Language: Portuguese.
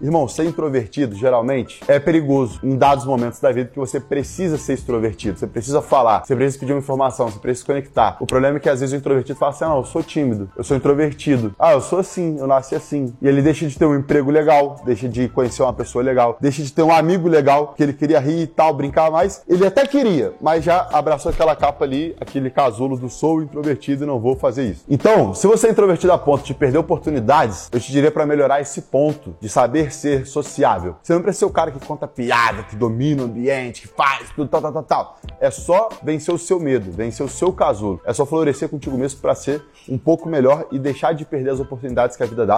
Irmão, ser introvertido, geralmente, é perigoso em dados momentos da vida que você precisa ser extrovertido, você precisa falar, você precisa pedir uma informação, você precisa se conectar. O problema é que às vezes o introvertido fala assim: ah, não, eu sou tímido, eu sou introvertido. Ah, eu sou assim, eu nasci assim. E ele deixa de ter um emprego legal, deixa de conhecer uma pessoa legal, deixa de ter um amigo legal, que ele queria rir e tal, brincar mais. Ele até queria, mas já abraçou aquela capa ali, aquele casulo do sou introvertido e não vou fazer isso. Então, se você é introvertido a ponto de perder oportunidades, eu te diria para melhorar esse ponto de saber ser sociável. Você não precisa ser o cara que conta piada, que domina o ambiente, que faz tudo, tal, tal, tal, tal. É só vencer o seu medo, vencer o seu casulo. É só florescer contigo mesmo para ser um pouco melhor e deixar de perder as oportunidades que a vida dá